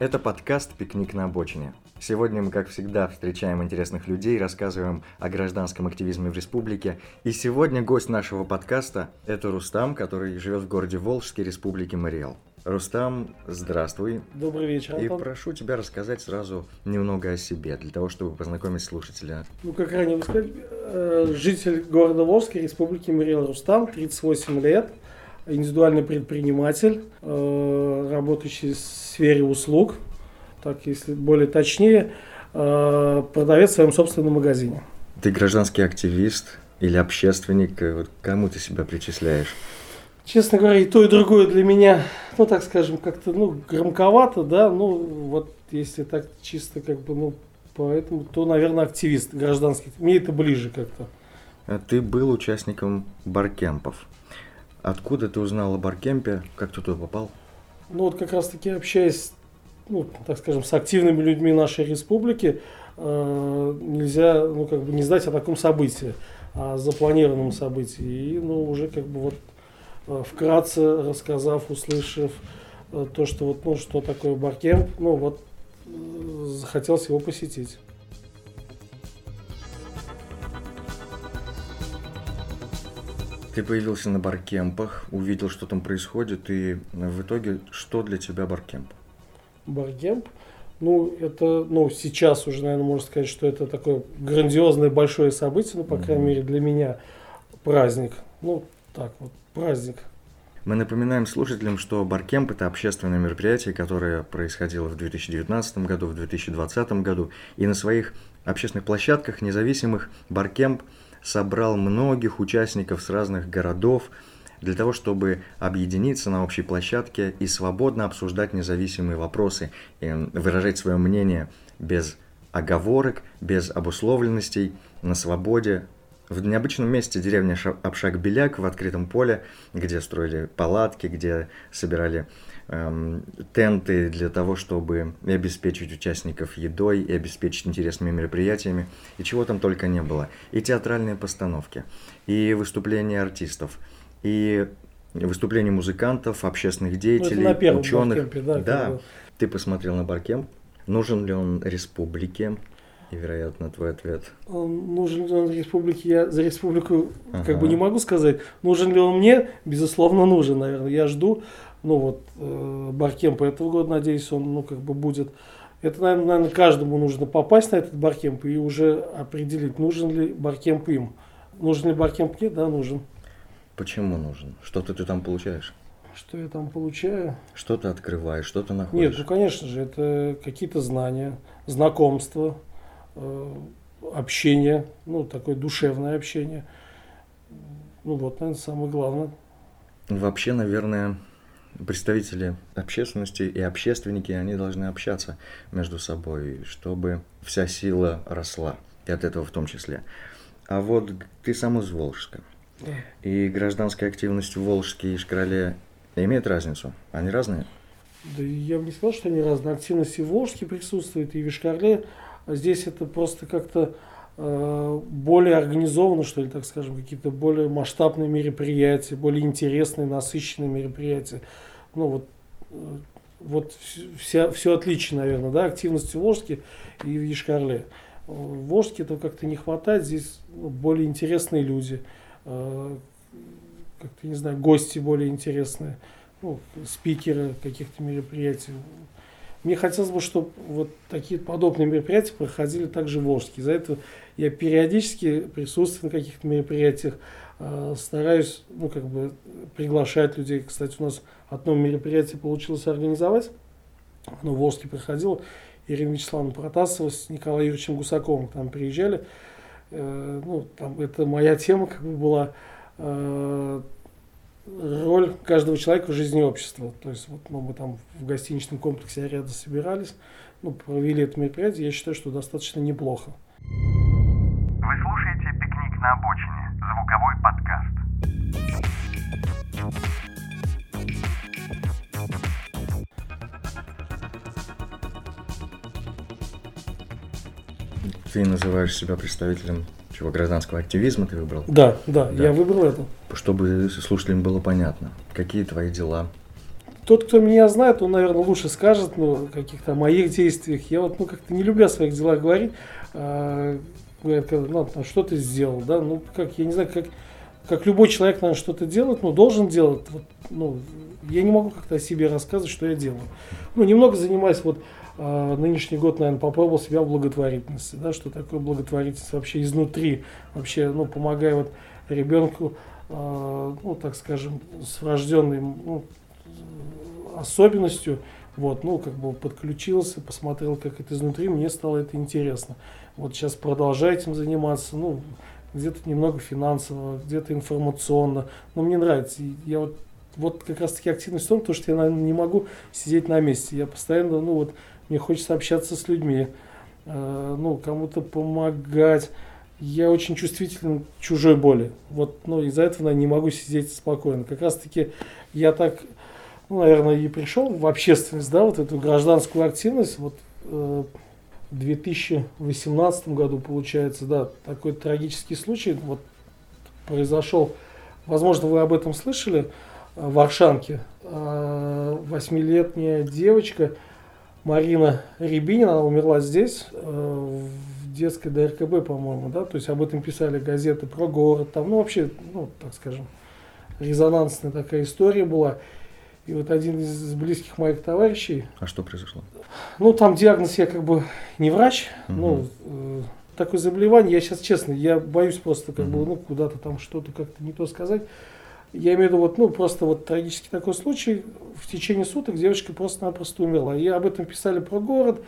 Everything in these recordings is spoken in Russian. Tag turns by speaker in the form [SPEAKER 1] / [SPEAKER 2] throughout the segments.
[SPEAKER 1] Это подкаст «Пикник на обочине». Сегодня мы, как всегда, встречаем интересных людей, рассказываем о гражданском активизме в республике. И сегодня гость нашего подкаста – это Рустам, который живет в городе Волжской республике Мариэл. Рустам, здравствуй.
[SPEAKER 2] Добрый вечер,
[SPEAKER 1] Антон. И прошу тебя рассказать сразу немного о себе, для того, чтобы познакомить слушателя.
[SPEAKER 2] Ну, как ранее вы сказали, э, житель города Волжской республики Мариэл Рустам, 38 лет, индивидуальный предприниматель, э, работающий в сфере услуг, так если более точнее, э, продавец в своем собственном магазине.
[SPEAKER 1] Ты гражданский активист или общественник? Вот кому ты себя причисляешь?
[SPEAKER 2] Честно говоря, и то, и другое для меня, ну, так скажем, как-то, ну, громковато, да, ну, вот, если так чисто, как бы, ну, поэтому, то, наверное, активист гражданский. Мне это ближе как-то.
[SPEAKER 1] А ты был участником баркемпов. Откуда ты узнал о баркемпе? Как ты туда попал?
[SPEAKER 2] Ну, вот как раз-таки общаясь, ну, так скажем, с активными людьми нашей республики, э, нельзя, ну, как бы не знать о таком событии, о запланированном событии. И, ну, уже как бы вот Э, вкратце рассказав, услышав э, то, что вот, ну, что такое баркемп, ну вот э, захотелось его посетить.
[SPEAKER 1] Ты появился на баркемпах, увидел, что там происходит, и в итоге что для тебя баркемп?
[SPEAKER 2] Баркемп? Ну, это, ну, сейчас уже, наверное, можно сказать, что это такое грандиозное большое событие, ну, по mm-hmm. крайней мере, для меня праздник. Ну, так вот, праздник.
[SPEAKER 1] Мы напоминаем слушателям, что Баркемп – это общественное мероприятие, которое происходило в 2019 году, в 2020 году. И на своих общественных площадках независимых Баркемп собрал многих участников с разных городов для того, чтобы объединиться на общей площадке и свободно обсуждать независимые вопросы, и выражать свое мнение без оговорок, без обусловленностей, на свободе, в необычном месте деревня Обшак-Беляк в открытом поле, где строили палатки, где собирали тенты для того, чтобы обеспечить участников едой и обеспечить интересными мероприятиями, и чего там только не было. И театральные постановки, и выступления артистов, и выступления музыкантов, общественных деятелей, ну, на ученых. Баркемпе, да, да. Ты посмотрел на Баркемп. Нужен ли он республике? И, вероятно, твой ответ.
[SPEAKER 2] Нужен ли он республике? Я за республику ага. как бы не могу сказать. Нужен ли он мне? Безусловно, нужен, наверное. Я жду, ну вот, э, баркемпа этого года, надеюсь, он, ну, как бы будет. Это, наверное, наверное, каждому нужно попасть на этот баркемп и уже определить, нужен ли баркемп им. Нужен ли баркемп мне? Да, нужен.
[SPEAKER 1] Почему нужен? Что-то ты там получаешь?
[SPEAKER 2] Что я там получаю?
[SPEAKER 1] Что ты открываешь, что ты находишь?
[SPEAKER 2] Нет, ну, конечно же, это какие-то знания, знакомства, Э, общение, ну, такое душевное общение. Ну, вот, наверное, самое главное.
[SPEAKER 1] Вообще, наверное, представители общественности и общественники, они должны общаться между собой, чтобы вся сила росла, и от этого в том числе. А вот ты сам из Волжска. И гражданская активность в Волжске и Шкроле имеет разницу? Они разные?
[SPEAKER 2] Да я бы не сказал, что они разные. Активность и в Волжске присутствует, и в Ишкарле а здесь это просто как-то более организовано, что ли, так скажем, какие-то более масштабные мероприятия, более интересные, насыщенные мероприятия. Ну вот, э, вот вся, все отличие, наверное, да, активности в Волжске и в Ешкарле. В Волжске этого как-то не хватает, здесь ну, более интересные люди, э, как-то, не знаю, гости более интересные, ну, спикеры каких-то мероприятий. Мне хотелось бы, чтобы вот такие подобные мероприятия проходили также в Волжске. За это я периодически присутствую на каких-то мероприятиях, э, стараюсь, ну, как бы приглашать людей. Кстати, у нас одно мероприятие получилось организовать. Оно в Волжске проходило. Ирина Вячеславовна Протасова с Николаем Юрьевичем Гусаковым там приезжали. Э, ну, там это моя тема как бы была э, роль каждого человека в жизни общества. То есть вот ну, мы там в гостиничном комплексе рядом собирались, ну, провели это мероприятие, я считаю, что достаточно неплохо.
[SPEAKER 3] Вы слушаете «Пикник на обочине» – звуковой подкаст.
[SPEAKER 1] Ты называешь себя представителем чего, гражданского активизма ты выбрал?
[SPEAKER 2] Да, да, да, я выбрал это.
[SPEAKER 1] Чтобы слушателям было понятно, какие твои дела?
[SPEAKER 2] тот, кто меня знает, он, наверное, лучше скажет, ну, каких-то моих действиях. Я вот, ну, как-то не люблю о своих делах говорить. А, говорят, ну, что ты сделал, да, ну, как, я не знаю, как, как любой человек, наверное, что-то делает, ну, должен делать. Вот, ну, я не могу как-то о себе рассказывать, что я делаю. Ну, немного занимаюсь вот нынешний год, наверное, попробовал себя в благотворительности, да, что такое благотворительность вообще изнутри, вообще, ну, помогая вот ребенку, э, ну, так скажем, с врожденной ну, особенностью, вот, ну, как бы подключился, посмотрел, как это изнутри, мне стало это интересно. Вот сейчас продолжаю этим заниматься, ну, где-то немного финансово, где-то информационно, но мне нравится. Я вот, вот как раз таки активность в том, то, что я наверное, не могу сидеть на месте. Я постоянно, ну вот, мне хочется общаться с людьми, э, ну, кому-то помогать, я очень чувствителен к чужой боли. Вот, ну, из-за этого наверное, не могу сидеть спокойно. Как раз-таки я так, ну, наверное, и пришел в общественность, да, вот эту гражданскую активность. Вот э, в 2018 году, получается, да, такой трагический случай вот произошел. Возможно, вы об этом слышали э, в Аршанке. Восьмилетняя девочка Марина Рябинина, она умерла здесь, э, детской ДРКБ, по-моему, да, то есть об этом писали газеты про город, там, ну, вообще, ну, так скажем, резонансная такая история была. И вот один из близких моих товарищей...
[SPEAKER 1] А что произошло?
[SPEAKER 2] Ну, там диагноз, я как бы не врач, угу. ну, э, такое заболевание, я сейчас честно, я боюсь просто как угу. бы, ну, куда-то там что-то как-то не то сказать. Я имею в виду, вот, ну, просто вот трагический такой случай, в течение суток девочка просто-напросто умерла. И об этом писали про город,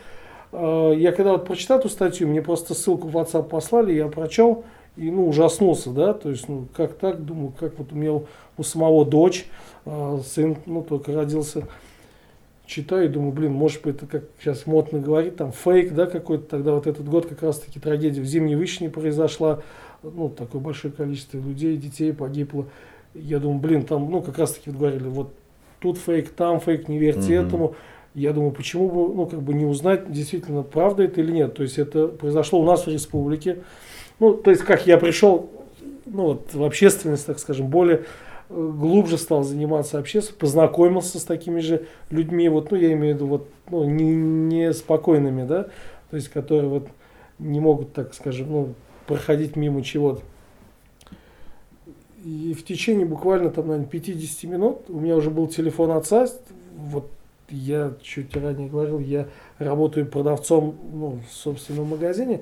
[SPEAKER 2] Э, я когда вот прочитал эту статью, мне просто ссылку в WhatsApp послали, я прочел и ну, ужаснулся, да, то есть, ну, как так, думаю, как вот у меня у самого дочь, э, сын, ну, только родился, читаю и думаю, блин, может быть, это как сейчас модно говорить, там, фейк, да, какой-то, тогда вот этот год как раз-таки трагедия в Зимней Вышине произошла, ну, такое большое количество людей, детей погибло, я думаю, блин, там, ну, как раз-таки вот говорили, вот тут фейк, там фейк, не верьте mm-hmm. этому, я думаю, почему бы, ну, как бы не узнать, действительно, правда это или нет. То есть это произошло у нас в республике. Ну, то есть как я пришел, ну, вот, в общественность, так скажем, более э, глубже стал заниматься общественностью, познакомился с такими же людьми, вот, ну, я имею в виду, вот, ну, не, не спокойными, да, то есть, которые вот не могут, так скажем, ну, проходить мимо чего-то. И в течение буквально там, наверное, 50 минут у меня уже был телефон отца, вот я чуть ранее говорил, я работаю продавцом ну, в собственном магазине.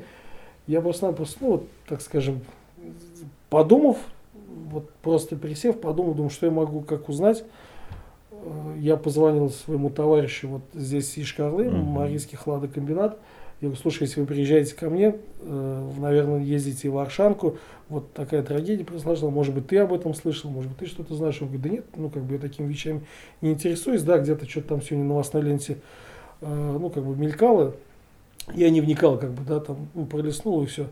[SPEAKER 2] Я просто-напросто, ну, вот, так скажем, подумав, вот просто присев, подумал, думаю, что я могу как узнать. Э, я позвонил своему товарищу вот здесь из Шкарлы, mm-hmm. Марийский хладокомбинат. Я говорю, слушай, если вы приезжаете ко мне, э, наверное, ездите в Аршанку, вот такая трагедия произошла, может быть, ты об этом слышал, может быть, ты что-то знаешь. Он говорит, да нет, ну, как бы я такими вещами не интересуюсь, да, где-то что-то там сегодня на новостной ленте, э, ну, как бы мелькало, я не вникал, как бы, да, там, ну, пролистнул и все.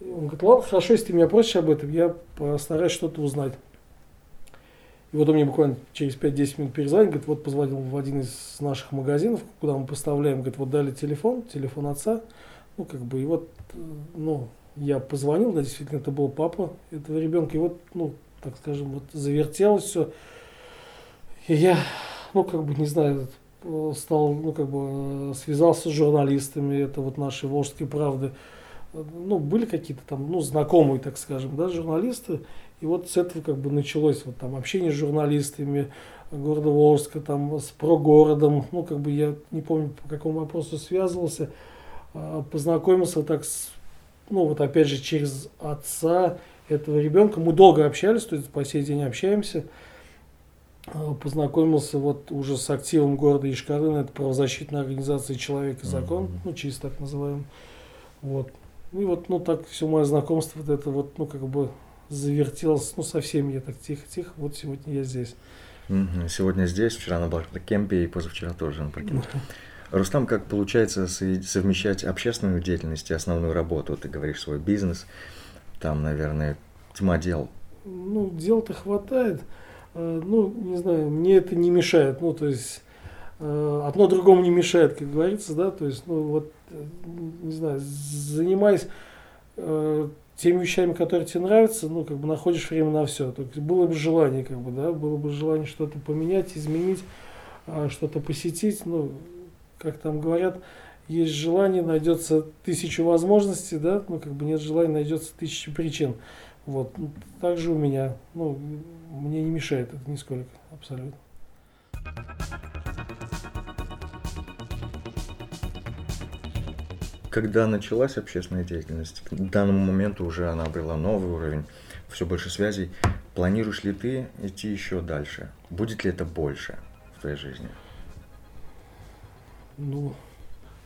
[SPEAKER 2] Он говорит, ладно, хорошо, если ты меня просишь об этом, я постараюсь что-то узнать. И вот он мне буквально через 5-10 минут перезвонил, говорит, вот позвонил в один из наших магазинов, куда мы поставляем, говорит, вот дали телефон, телефон отца, ну, как бы, и вот, ну, я позвонил, да, действительно, это был папа этого ребенка, и вот, ну, так скажем, вот завертелось все. И я, ну, как бы, не знаю, стал, ну, как бы, связался с журналистами, это вот наши Волжские правды, ну, были какие-то там, ну, знакомые, так скажем, да, журналисты, и вот с этого как бы началось вот там общение с журналистами города Волжска, там с прогородом, ну как бы я не помню по какому вопросу связывался, а, познакомился так с, ну вот опять же через отца этого ребенка, мы долго общались, то есть по сей день общаемся, а, познакомился вот уже с активом города Ишкарына, это правозащитная организация «Человек и закон», mm-hmm. ну чисто так называем, вот. И вот, ну так все мое знакомство, вот это вот, ну как бы завертелось, ну, совсем я так тихо-тихо, вот сегодня я здесь.
[SPEAKER 1] Сегодня здесь, вчера на Баркемпе и позавчера тоже на Баркемпе. Рустам, как получается совмещать общественную деятельность и основную работу? Ты говоришь свой бизнес, там, наверное, тьма дел.
[SPEAKER 2] Ну, дел-то хватает. Э, ну, не знаю, мне это не мешает. Ну, то есть, э, одно другому не мешает, как говорится, да, то есть, ну, вот, э, не знаю, занимаясь теми вещами, которые тебе нравятся, ну, как бы находишь время на все. То есть было бы желание, как бы, да, было бы желание что-то поменять, изменить. а, что-то посетить, ну, как там говорят, есть желание, найдется тысяча возможностей, да, ну, как бы нет желания, найдется тысяча причин. Вот. Ну, также у меня, ну, мне не мешает это нисколько, абсолютно.
[SPEAKER 1] Когда началась общественная деятельность, к данному моменту уже она обрела новый уровень, все больше связей. Планируешь ли ты идти еще дальше? Будет ли это больше в твоей жизни?
[SPEAKER 2] Ну,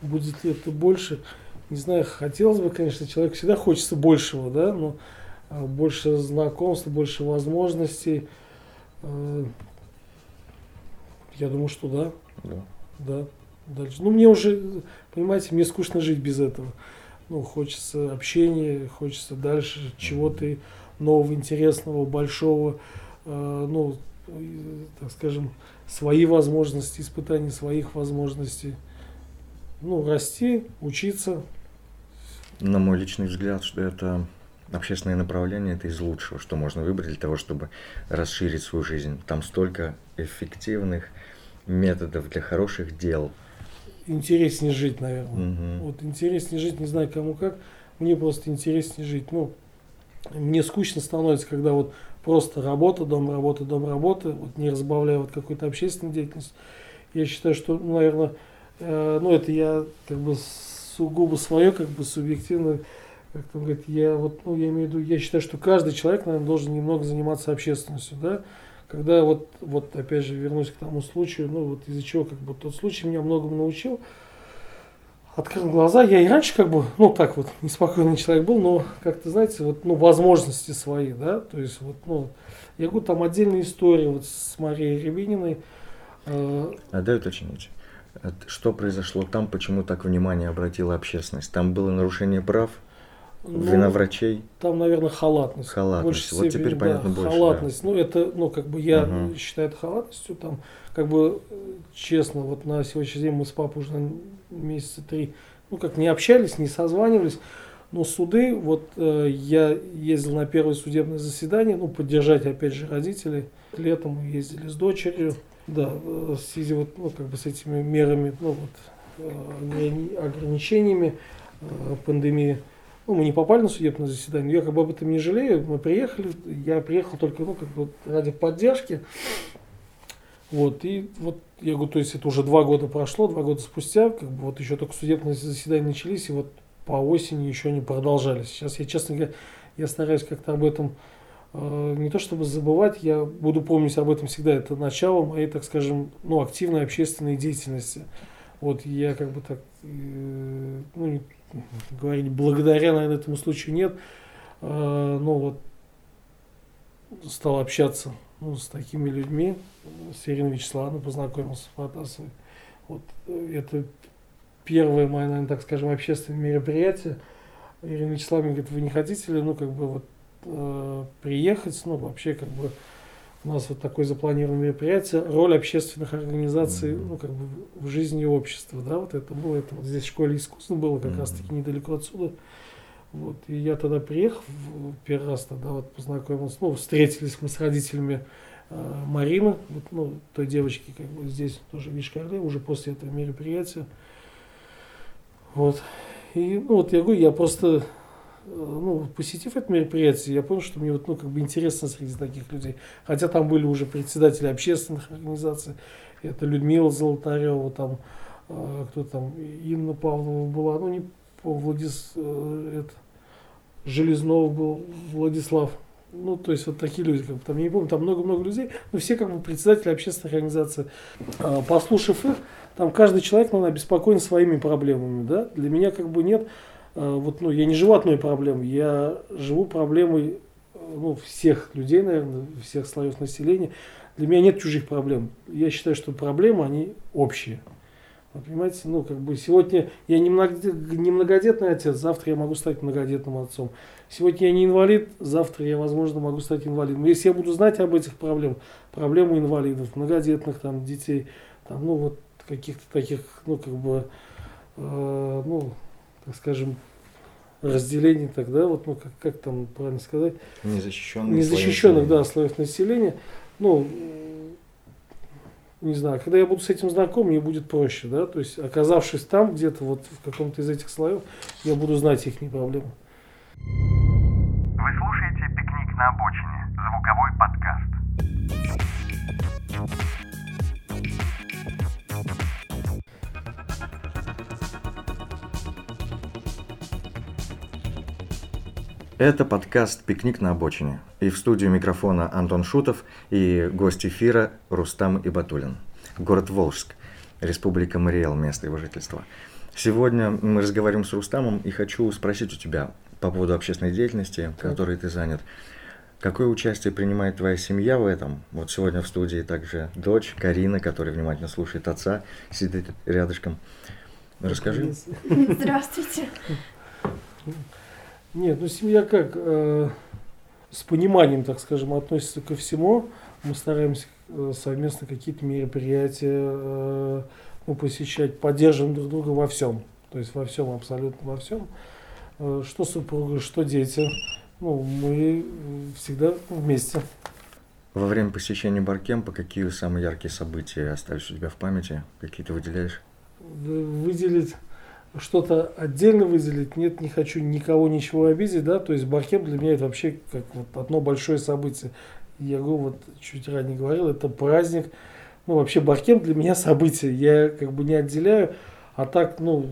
[SPEAKER 2] будет ли это больше? Не знаю, хотелось бы, конечно, человек всегда хочется большего, да, но а, больше знакомств, больше возможностей. Э, я думаю, что да.
[SPEAKER 1] Да.
[SPEAKER 2] Да. Дальше. Ну, мне уже, понимаете, мне скучно жить без этого. Ну, хочется общения, хочется дальше чего-то нового, интересного, большого. Э, ну, так скажем, свои возможности, испытания своих возможностей. Ну, расти, учиться.
[SPEAKER 1] На мой личный взгляд, что это общественное направление это из лучшего, что можно выбрать для того, чтобы расширить свою жизнь. Там столько эффективных методов для хороших дел.
[SPEAKER 2] Интереснее жить, наверное.
[SPEAKER 1] Угу.
[SPEAKER 2] Вот интереснее жить, не знаю кому как. Мне просто интереснее жить. Ну, мне скучно становится, когда вот просто работа, дом, работа, дом, работа, вот не разбавляя вот какой-то общественной деятельности. Я считаю, что, ну, наверное, э, ну, это я как бы сугубо свое, как бы субъективно как там говорит, я вот, ну, я имею в виду, я считаю, что каждый человек, наверное, должен немного заниматься общественностью, да, когда вот, вот опять же вернусь к тому случаю, ну вот из-за чего как бы тот случай меня многому научил, открыл глаза, я и раньше как бы, ну так вот, неспокойный человек был, но как-то, знаете, вот, ну, возможности свои, да, то есть вот, ну, я говорю, там отдельная история вот с Марией Рябининой.
[SPEAKER 1] Э... А дай уточнить. Что произошло там, почему так внимание обратила общественность? Там было нарушение прав? Ну, Вина врачей?
[SPEAKER 2] Там, наверное, халатность.
[SPEAKER 1] Халатность. Вот теперь да, понятно больше.
[SPEAKER 2] Халатность. Да. Ну, это, ну, как бы я угу. считаю это халатностью. Там, как бы, честно, вот на сегодняшний день мы с папой уже месяца три, ну, как не общались, не созванивались. Но суды, вот э, я ездил на первое судебное заседание, ну, поддержать, опять же, родителей. Летом мы ездили с дочерью. Да, э, в связи вот, ну, как бы с этими мерами, ну, вот, э, ограничениями э, пандемии. Ну, мы не попали на судебное заседание, я как бы об этом не жалею. Мы приехали, я приехал только ну, как бы ради поддержки. Вот, и вот я говорю, то есть это уже два года прошло, два года спустя, как бы вот еще только судебные заседания начались, и вот по осени еще не продолжались. Сейчас я, честно говоря, я стараюсь как-то об этом э, не то чтобы забывать, я буду помнить об этом всегда. Это начало моей, так скажем, ну, активной общественной деятельности. Вот я как бы так, э, ну, говорить благодаря, наверное, этому случаю нет. А, но вот стал общаться ну, с такими людьми, с Ириной Вячеславовной познакомился с Протасовой. Вот это первое мое, наверное, так скажем, общественное мероприятие. Ирина Вячеславовна говорит, вы не хотите ли, ну, как бы вот э, приехать, ну, вообще, как бы, у нас вот такое запланированное мероприятие, роль общественных организаций, ну, как бы в жизни общества, да, вот это было, это вот здесь в школе искусств было как раз таки недалеко отсюда. Вот, и я тогда приехал, первый раз тогда вот познакомился, ну, встретились мы с родителями э, Марины, вот, ну, той девочки, как бы здесь тоже в Вишкарле, уже после этого мероприятия. Вот. И, ну, вот я говорю, я просто ну, посетив это мероприятие, я понял, что мне вот, ну, как бы интересно среди таких людей. Хотя там были уже председатели общественных организаций, это Людмила Золотарева, там, э, кто там, Инна Павлова была, ну, не Владис, э, это, Железнов был, Владислав, ну, то есть вот такие люди, как бы, там, я не помню, там много-много людей, но все как бы председатели общественных организаций. Э, послушав их, там каждый человек, наверное, обеспокоен своими проблемами, да, для меня как бы нет вот, ну, я не живу одной проблемой, я живу проблемой ну, всех людей, наверное, всех слоев населения. Для меня нет чужих проблем. Я считаю, что проблемы, они общие. Вы понимаете, ну, как бы сегодня я не, многодетный отец, завтра я могу стать многодетным отцом. Сегодня я не инвалид, завтра я, возможно, могу стать инвалидом. Если я буду знать об этих проблемах, проблемы инвалидов, многодетных там детей, там, ну, вот каких-то таких, ну, как бы, э, ну, так скажем, разделение тогда, вот, ну, как, как там правильно сказать?
[SPEAKER 1] Незащищенных.
[SPEAKER 2] Незащищенных, да, слоев населения. Ну, не знаю, когда я буду с этим знаком, мне будет проще, да, то есть оказавшись там где-то вот в каком-то из этих слоев, я буду знать их не проблемы.
[SPEAKER 1] Это подкаст «Пикник на обочине». И в студию микрофона Антон Шутов и гость эфира Рустам Ибатулин. Город Волжск, Республика Мариэл, место его жительства. Сегодня мы разговариваем с Рустамом и хочу спросить у тебя по поводу общественной деятельности, которой ты занят. Какое участие принимает твоя семья в этом? Вот сегодня в студии также дочь Карина, которая внимательно слушает отца, сидит рядышком. Расскажи.
[SPEAKER 4] Здравствуйте.
[SPEAKER 2] Нет, ну семья как э, с пониманием, так скажем, относится ко всему. Мы стараемся э, совместно какие-то мероприятия э, ну, посещать, поддерживаем друг друга во всем. То есть во всем, абсолютно во всем. Э, что супруга, что дети. Ну, мы всегда вместе.
[SPEAKER 1] Во время посещения баркемпа какие самые яркие события остались у тебя в памяти? Какие ты выделяешь?
[SPEAKER 2] Выделить что-то отдельно выделить, нет, не хочу никого ничего обидеть, да, то есть Баркемп для меня это вообще как вот одно большое событие. Я говорю, вот чуть ранее говорил, это праздник, ну вообще Баркемп для меня событие, я как бы не отделяю, а так, ну,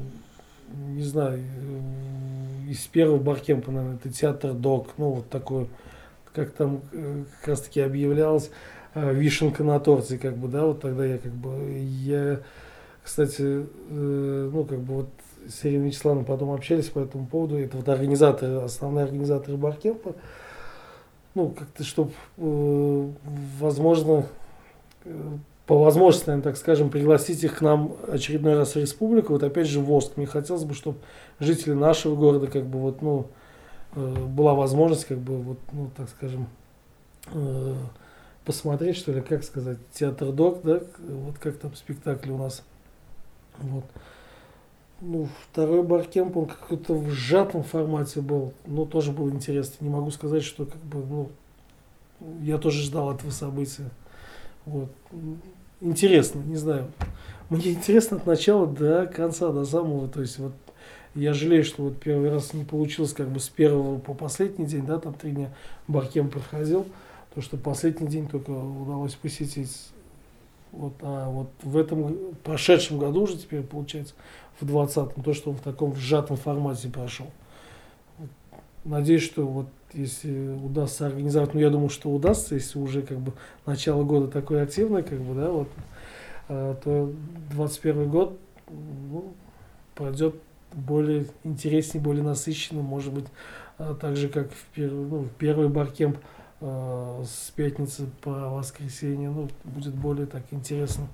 [SPEAKER 2] не знаю, э, из первого Баркемпа, наверное, это театр Док, ну вот такой, как там э, как раз таки объявлялось, э, вишенка на торте, как бы, да, вот тогда я как бы, я, кстати, ну, как бы вот с Ириной Вячеславовной потом общались по этому поводу. Это вот организаторы, основные организаторы Баркемпа. Ну, как-то, чтобы, возможно, э, по возможности, наверное, так скажем, пригласить их к нам очередной раз в республику. Вот опять же в Воск. Мне хотелось бы, чтобы жители нашего города, как бы вот, ну, э, была возможность, как бы, вот, ну, так скажем, э, посмотреть, что ли, как сказать, театр Док, да, вот как там спектакль у нас. Вот. Ну, второй баркемп, он какой-то в сжатом формате был, но тоже был интересно. Не могу сказать, что как бы, ну, я тоже ждал этого события. Вот. Интересно, не знаю. Мне интересно от начала до конца, до самого. То есть вот я жалею, что вот первый раз не получилось как бы с первого по последний день, да, там три дня баркем проходил. То, что последний день только удалось посетить. Вот, а вот в этом прошедшем году уже теперь получается в 20-м, то, что он в таком сжатом формате прошел. Надеюсь, что вот если удастся организовать, ну я думаю, что удастся, если уже как бы начало года такое активное, как бы, да, вот, э, то 21 год ну, пройдет более интереснее, более насыщенно, может быть, э, так же, как в первый, ну, в первый баркемп э, с пятницы по воскресенье, ну, будет более так интересно.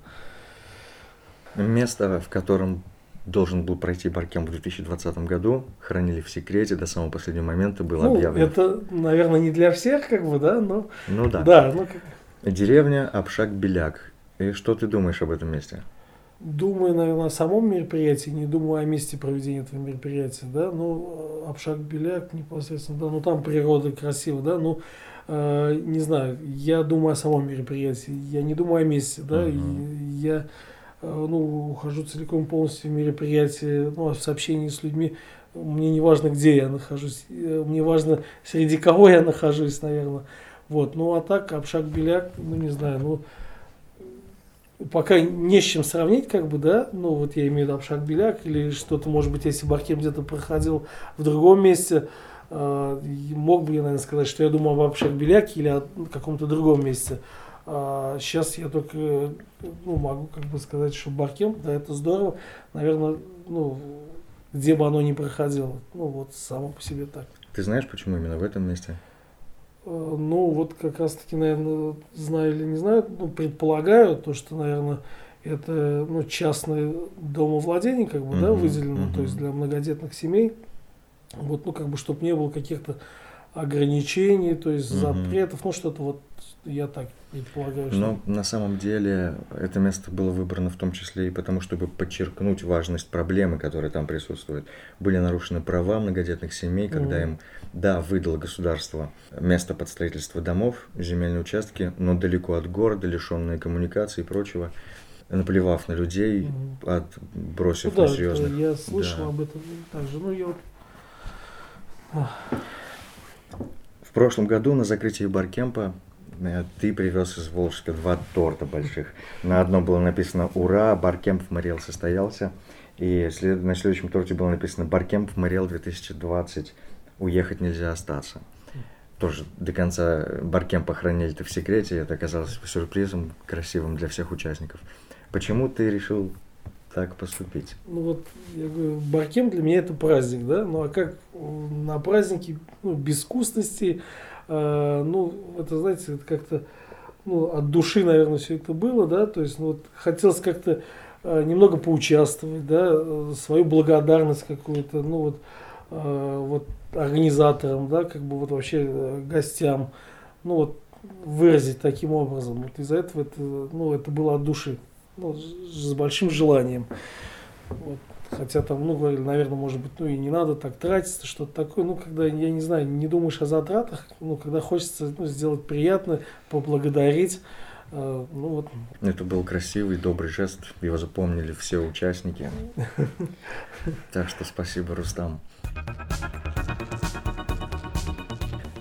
[SPEAKER 1] Место, в котором должен был пройти баркемп в 2020 году, хранили в секрете до самого последнего момента, было
[SPEAKER 2] ну,
[SPEAKER 1] объявлено.
[SPEAKER 2] это, наверное, не для всех, как бы, да, но...
[SPEAKER 1] Ну да.
[SPEAKER 2] Да, ну, как-
[SPEAKER 1] Деревня Обшак-Беляк. И что ты думаешь об этом месте?
[SPEAKER 2] Думаю, наверное, о самом мероприятии, не думаю о месте проведения этого мероприятия, да, ну, Обшак-Беляк непосредственно, да, ну, там природа красивая, да, ну, э, не знаю, я думаю о самом мероприятии, я не думаю о месте, да,
[SPEAKER 1] Мгм.
[SPEAKER 2] я, э, ну, ухожу целиком полностью в мероприятие, ну, в сообщении с людьми, мне не важно, где я нахожусь, э, мне важно, среди кого я нахожусь, наверное, вот, ну, а так, Обшак-Беляк, ну, не знаю, ну, пока не с чем сравнить, как бы, да, ну вот я имею в виду Обшак-Беляк или что-то, может быть, если Баркем где-то проходил в другом месте, э, мог бы я, наверное, сказать, что я думаю об Обшак-Беляке или о каком-то другом месте. А сейчас я только ну, могу как бы сказать, что Баркем, да, это здорово, наверное, ну, где бы оно ни проходило, ну вот само по себе так.
[SPEAKER 1] Ты знаешь, почему именно в этом месте?
[SPEAKER 2] Э, Ну, вот как раз таки, наверное, знаю или не знаю, ну, предполагаю, то, что, наверное, это ну, частное домовладение, как бы, да,
[SPEAKER 1] Мгм,
[SPEAKER 2] выделено,
[SPEAKER 1] мгм.
[SPEAKER 2] то есть для многодетных семей. Вот, ну, как бы, чтобы не было каких-то ограничений, то есть запретов, ну что-то вот я так предполагаю, что...
[SPEAKER 1] Но на самом деле это место было выбрано в том числе и потому, чтобы подчеркнуть важность проблемы, которая там присутствует. Были нарушены права многодетных семей, когда
[SPEAKER 2] Мгм.
[SPEAKER 1] им, да, выдало государство место под строительство домов, земельные участки, но далеко от города, лишенные коммуникации и прочего, наплевав на людей,
[SPEAKER 2] Мгм.
[SPEAKER 1] отбросив
[SPEAKER 2] Ну да,
[SPEAKER 1] серьезных.
[SPEAKER 2] я слышал
[SPEAKER 1] Да.
[SPEAKER 2] об этом также. Ну, я вот...
[SPEAKER 1] В прошлом году на закрытии баркемпа э, ты привез из Волжска два торта больших. На одном было написано «Ура! Баркемп в Мариэл состоялся». И на следующем торте было написано «Баркемп в Мариэл 2020. Уехать нельзя остаться». Тоже до конца Баркемпа хранили это в секрете, это оказалось сюрпризом красивым для всех участников. Почему ты решил так поступить?
[SPEAKER 2] Ну вот, я говорю, Баркем для меня это праздник, да? Ну а как на празднике ну, безвкусности, э, ну, это, знаете, это как-то ну, от души, наверное, все это было, да, то есть, ну, вот, хотелось как-то э, немного поучаствовать, да, э, свою благодарность какую-то, ну, вот, э, вот организаторам, да, как бы вот вообще э, гостям, ну, вот, выразить таким образом. Вот из-за этого это, ну, это было от души, ну, с большим желанием. Вот. Хотя там, ну, говорили, наверное, может быть, ну и не надо так тратиться, что-то такое. Ну, когда, я не знаю, не думаешь о затратах, ну, когда хочется ну, сделать приятно, поблагодарить. э, ну, вот,
[SPEAKER 1] Это был красивый, добрый жест, его запомнили все участники. Так что спасибо, Рустам.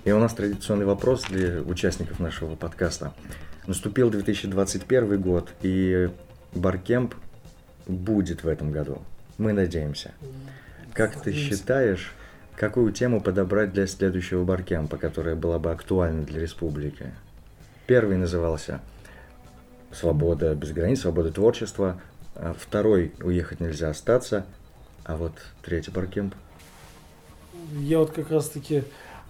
[SPEAKER 1] И у нас традиционный вопрос для участников нашего подкаста. Наступил 2021 год, и Баркемп будет в этом году. Мы надеемся. Как ты считаешь, какую тему подобрать для следующего Баркемпа, которая была бы актуальна для республики? Первый назывался «Свобода без границ», «Свобода творчества», а второй «Уехать нельзя остаться», а вот третий Баркемп
[SPEAKER 2] я вот как раз-таки,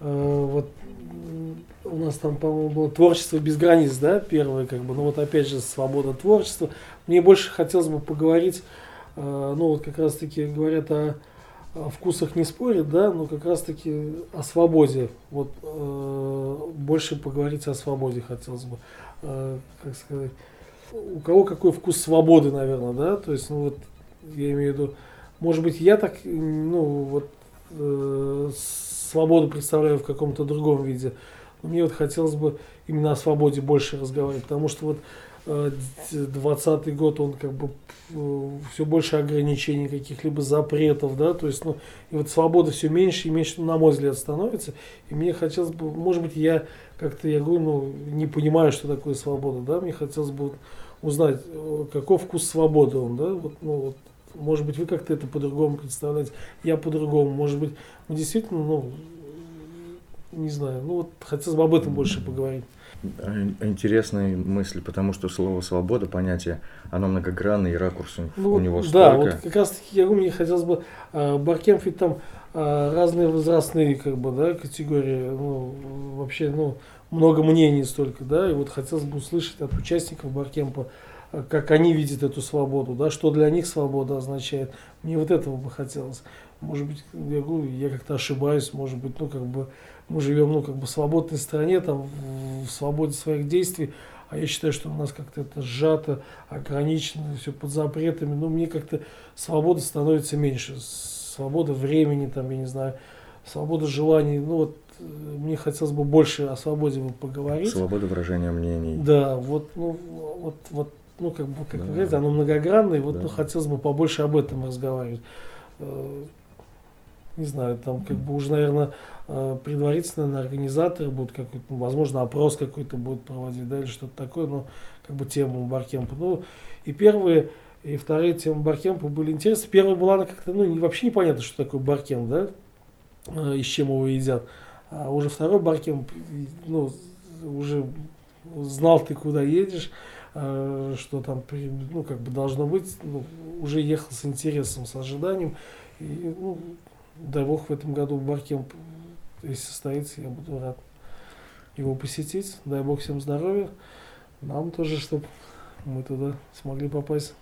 [SPEAKER 2] вот м, у нас там, по-моему, было творчество без границ, да, первое, как бы, ну вот опять же, свобода творчества. Мне больше хотелось бы поговорить, э, ну вот как раз-таки говорят о, о вкусах не спорят, да, но как раз-таки о свободе. Вот э, больше поговорить о свободе хотелось бы. Э, как сказать, у кого какой вкус свободы, наверное, да, то есть, ну вот, я имею в виду, может быть, я так, ну, вот, э, свободу представляю в каком-то другом виде. Мне вот хотелось бы именно о свободе больше разговаривать, потому что вот э, 20 год, он как бы все больше ограничений, каких-либо запретов, да, то есть, ну, и вот свобода все меньше и меньше, на мой взгляд, становится, и мне хотелось бы, может быть, я как-то, я говорю, ну, не понимаю, что такое свобода, да, мне хотелось бы узнать, э, каков вкус свободы он, да, вот, ну, вот, может быть, вы как-то это по-другому представляете, я по-другому, может быть, мы действительно, ну, не знаю, ну, вот хотелось бы об этом больше поговорить.
[SPEAKER 1] А, Интересная мысль, потому что слово «свобода», понятие, оно многогранное, и ракурс у,
[SPEAKER 2] Ну,
[SPEAKER 1] у него
[SPEAKER 2] да,
[SPEAKER 1] столько.
[SPEAKER 2] вот как раз таки, я говорю, мне хотелось бы, э, Баркемп ведь там э, разные возрастные, как бы, да, категории, ну, вообще, ну, много мнений столько, да, и вот хотелось бы услышать от участников Баркемпа, э, как они видят эту свободу, да, что для них свобода означает. Мне вот этого бы хотелось. Может быть, я говорю, я как-то ошибаюсь, может быть, ну, как бы, мы живем, ну, как бы в свободной стране, там, в, свободе своих действий, а я считаю, что у нас как-то это сжато, ограничено, все под запретами. Ну, мне как-то свобода становится меньше. Свобода времени, там, я не знаю, свобода желаний. Ну, вот э, мне хотелось бы больше о свободе бы поговорить.
[SPEAKER 1] Свобода выражения мнений.
[SPEAKER 2] Да, вот, ну, вот, вот, ну, как бы, как
[SPEAKER 1] Да.
[SPEAKER 2] вы говорите, оно многогранное, и вот,
[SPEAKER 1] Да.
[SPEAKER 2] ну, хотелось бы побольше об этом разговаривать. Э, Не знаю, там, как бы, уже, наверное, э, предварительно на организаторы будут какой-то, ну, возможно, опрос какой-то будут проводить, да, или что-то такое, ну, как бы, тему Баркемпа. Ну, и первые, и вторые темы Баркемпа были интересны. Первая была, она как-то, ну, вообще непонятно, что такое Баркемп, да, э, и с чем его едят. А уже второй Баркемп, ну, уже знал ты, куда едешь, что там, ну, как бы должно быть, ну, уже ехал с интересом, с ожиданием. И, ну, дай бог в этом году Баркемп, если состоится, я буду рад его посетить. Дай бог всем здоровья. Нам тоже, чтобы мы туда смогли попасть.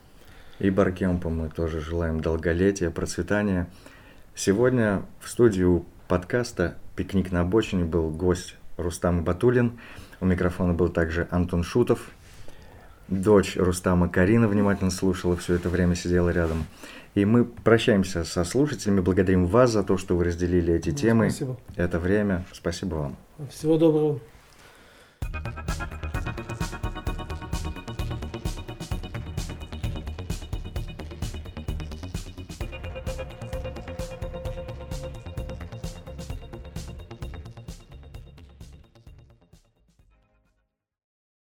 [SPEAKER 1] И Баркемпу мы тоже желаем долголетия, процветания. Сегодня в студию подкаста «Пикник на обочине» был гость Рустам Батулин. У микрофона был также Антон Шутов. Дочь Рустама Карина внимательно слушала, все это время сидела рядом. И мы прощаемся со слушателями, благодарим вас за то, что вы разделили эти
[SPEAKER 2] Ну,
[SPEAKER 1] темы,
[SPEAKER 2] Спасибо.
[SPEAKER 1] это время. Спасибо вам.
[SPEAKER 2] Всего доброго.
[SPEAKER 3] Thank